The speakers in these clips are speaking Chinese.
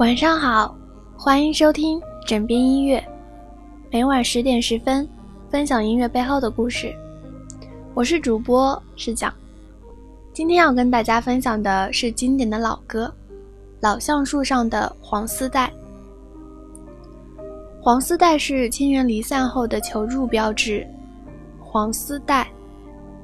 晚上好，欢迎收听枕边音乐，每晚十点十分分享音乐背后的故事。我是主播是讲，今天要跟大家分享的是经典的老歌《老橡树上的黄丝带》。黄丝带是亲人离散后的求助标志。黄丝带，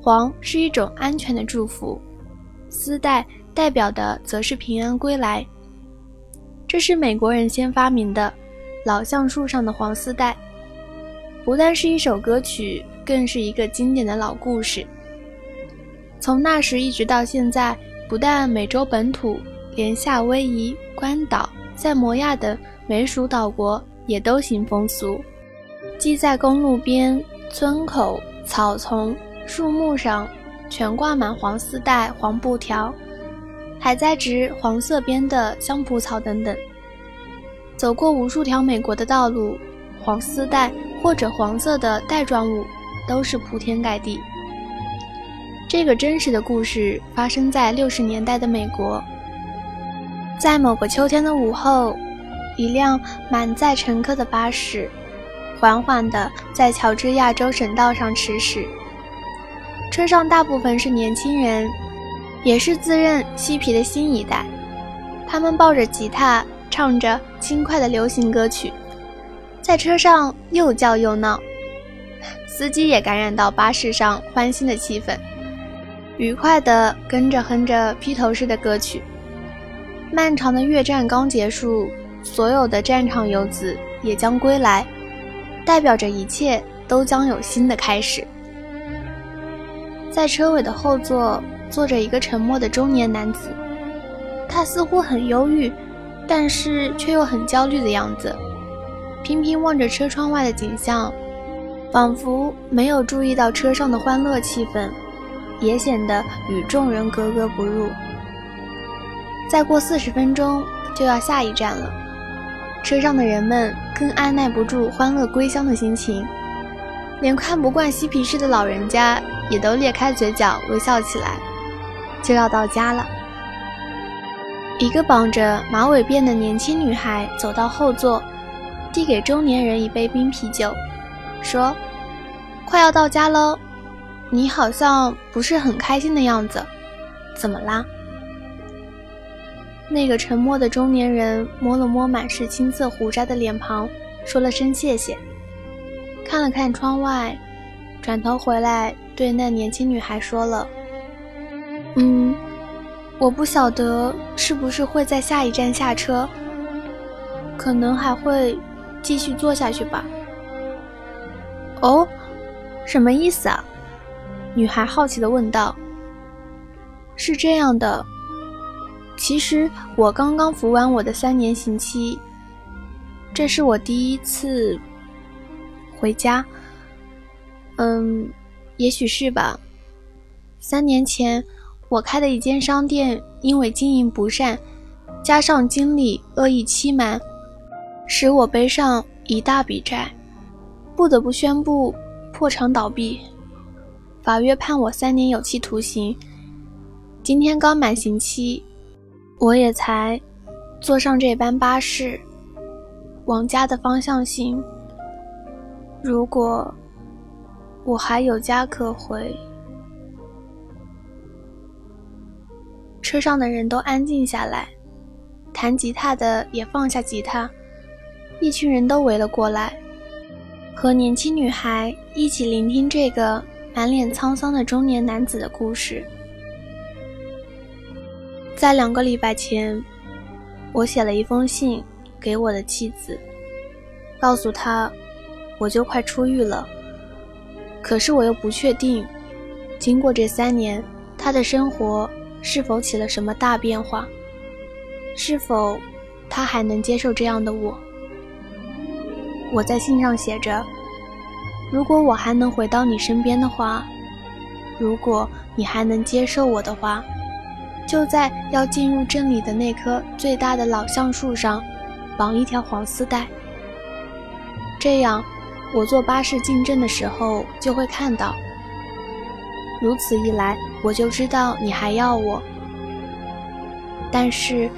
黄是一种安全的祝福，丝带代表的则是平安归来。这是美国人先发明的，老橡树上的黄丝带，不但是一首歌曲，更是一个经典的老故事。从那时一直到现在，不但美洲本土，连夏威夷、关岛、在摩亚等美属岛国也都行风俗，即在公路边、村口、草丛、树木上，全挂满黄丝带、黄布条。还栽植黄色边的香蒲草等等。走过无数条美国的道路，黄丝带或者黄色的带状物都是铺天盖地。这个真实的故事发生在六十年代的美国，在某个秋天的午后，一辆满载乘客的巴士缓缓地在乔治亚州省道上驰驶，车上大部分是年轻人。也是自认嬉皮的新一代，他们抱着吉他，唱着轻快的流行歌曲，在车上又叫又闹。司机也感染到巴士上欢欣的气氛，愉快地跟着哼着披头士的歌曲。漫长的越战刚结束，所有的战场游子也将归来，代表着一切都将有新的开始。在车尾的后座。坐着一个沉默的中年男子，他似乎很忧郁，但是却又很焦虑的样子，频频望着车窗外的景象，仿佛没有注意到车上的欢乐气氛，也显得与众人格格不入。再过四十分钟就要下一站了，车上的人们更按耐不住欢乐归乡的心情，连看不惯嬉皮士的老人家也都咧开嘴角微笑起来。就要到家了。一个绑着马尾辫的年轻女孩走到后座，递给中年人一杯冰啤酒，说：“快要到家喽，你好像不是很开心的样子，怎么啦？”那个沉默的中年人摸了摸满是青色胡渣的脸庞，说了声谢谢，看了看窗外，转头回来对那年轻女孩说了。嗯，我不晓得是不是会在下一站下车，可能还会继续坐下去吧。哦，什么意思啊？女孩好奇的问道。是这样的，其实我刚刚服完我的三年刑期，这是我第一次回家。嗯，也许是吧。三年前。我开的一间商店，因为经营不善，加上经理恶意欺瞒，使我背上一大笔债，不得不宣布破产倒闭。法院判我三年有期徒刑。今天刚满刑期，我也才坐上这班巴士，往家的方向行。如果我还有家可回。车上的人都安静下来，弹吉他的也放下吉他，一群人都围了过来，和年轻女孩一起聆听这个满脸沧桑的中年男子的故事。在两个礼拜前，我写了一封信给我的妻子，告诉她我就快出狱了，可是我又不确定，经过这三年，她的生活。是否起了什么大变化？是否他还能接受这样的我？我在信上写着：“如果我还能回到你身边的话，如果你还能接受我的话，就在要进入镇里的那棵最大的老橡树上绑一条黄丝带。这样，我坐巴士进镇的时候就会看到。如此一来。”我就知道你还要我，但是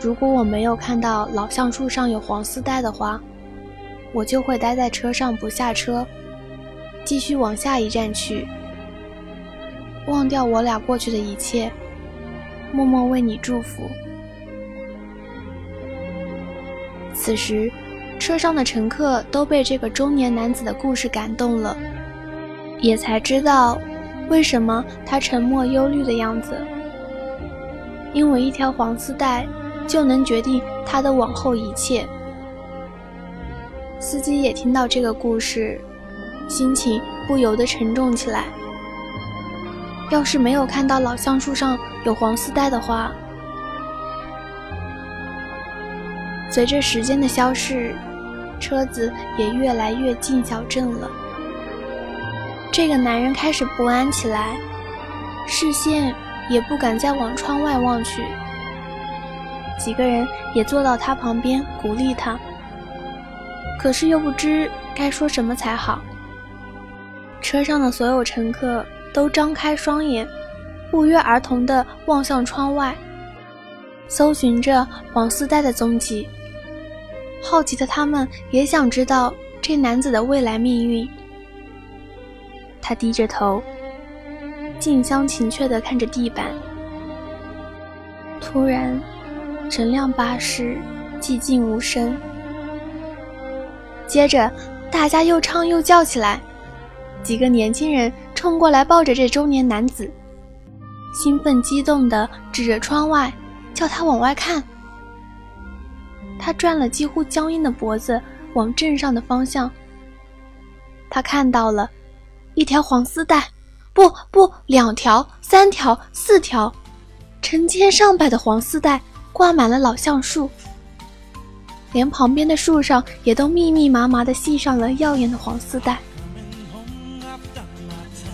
如果我没有看到老橡树上有黄丝带的话，我就会待在车上不下车，继续往下一站去，忘掉我俩过去的一切，默默为你祝福。此时，车上的乘客都被这个中年男子的故事感动了，也才知道为什么他沉默忧虑的样子。因为一条黄丝带，就能决定他的往后一切。司机也听到这个故事，心情不由得沉重起来。要是没有看到老橡树上有黄丝带的话，随着时间的消逝，车子也越来越近小镇了。这个男人开始不安起来，视线。也不敢再往窗外望去。几个人也坐到他旁边鼓励他，可是又不知该说什么才好。车上的所有乘客都张开双眼，不约而同地望向窗外，搜寻着黄丝带的踪迹。好奇的他们也想知道这男子的未来命运。他低着头。近乡情怯地看着地板，突然，整辆巴士寂静无声。接着，大家又唱又叫起来，几个年轻人冲过来抱着这中年男子，兴奋激动地指着窗外，叫他往外看。他转了几乎僵硬的脖子往镇上的方向，他看到了一条黄丝带。不不，两条、三条、四条，成千上百的黄丝带挂满了老橡树，连旁边的树上也都密密麻麻地系上了耀眼的黄丝带。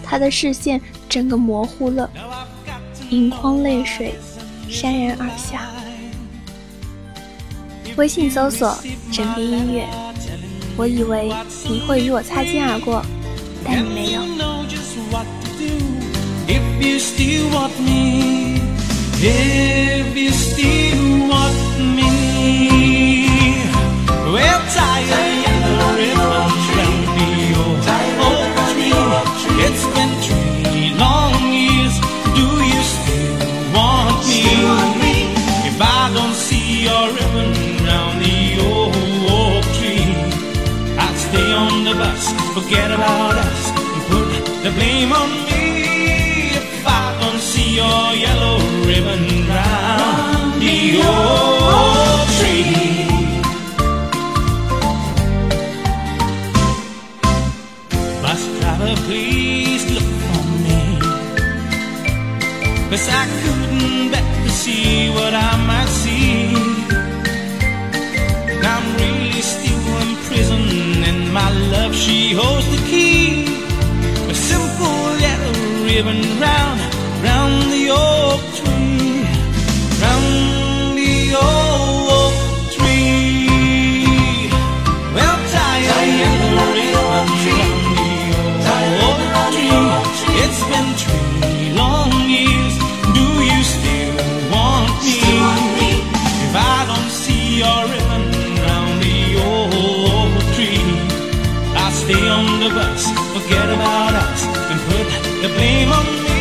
他的视线整个模糊了，盈眶泪水潸然而下。微信搜索“枕边音乐”，我以为你会与我擦肩而过，and mail. You know just what to do if you still want me. If you still want me, well, tie tired in the river Trambio. Oak tree, it's been three long years. Do you still want me? If I don't see your ribbon round the old oak tree, I'd stay on the bus, forget about us. Cause I couldn't bear to see what I might see. I'm really still in prison, and my love, she holds the key. A simple yellow ribbon round round the oak stay on the bus, forget about us, and put the blame on me.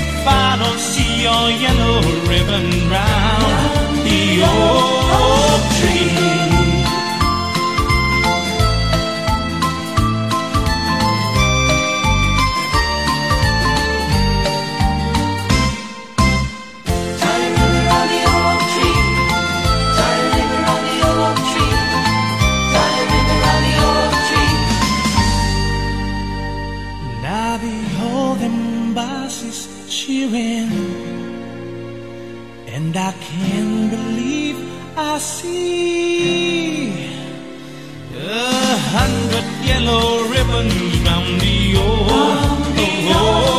If I don't see your yellow ribbon round the oak believe I see. A hundred yellow ribbons round the old, old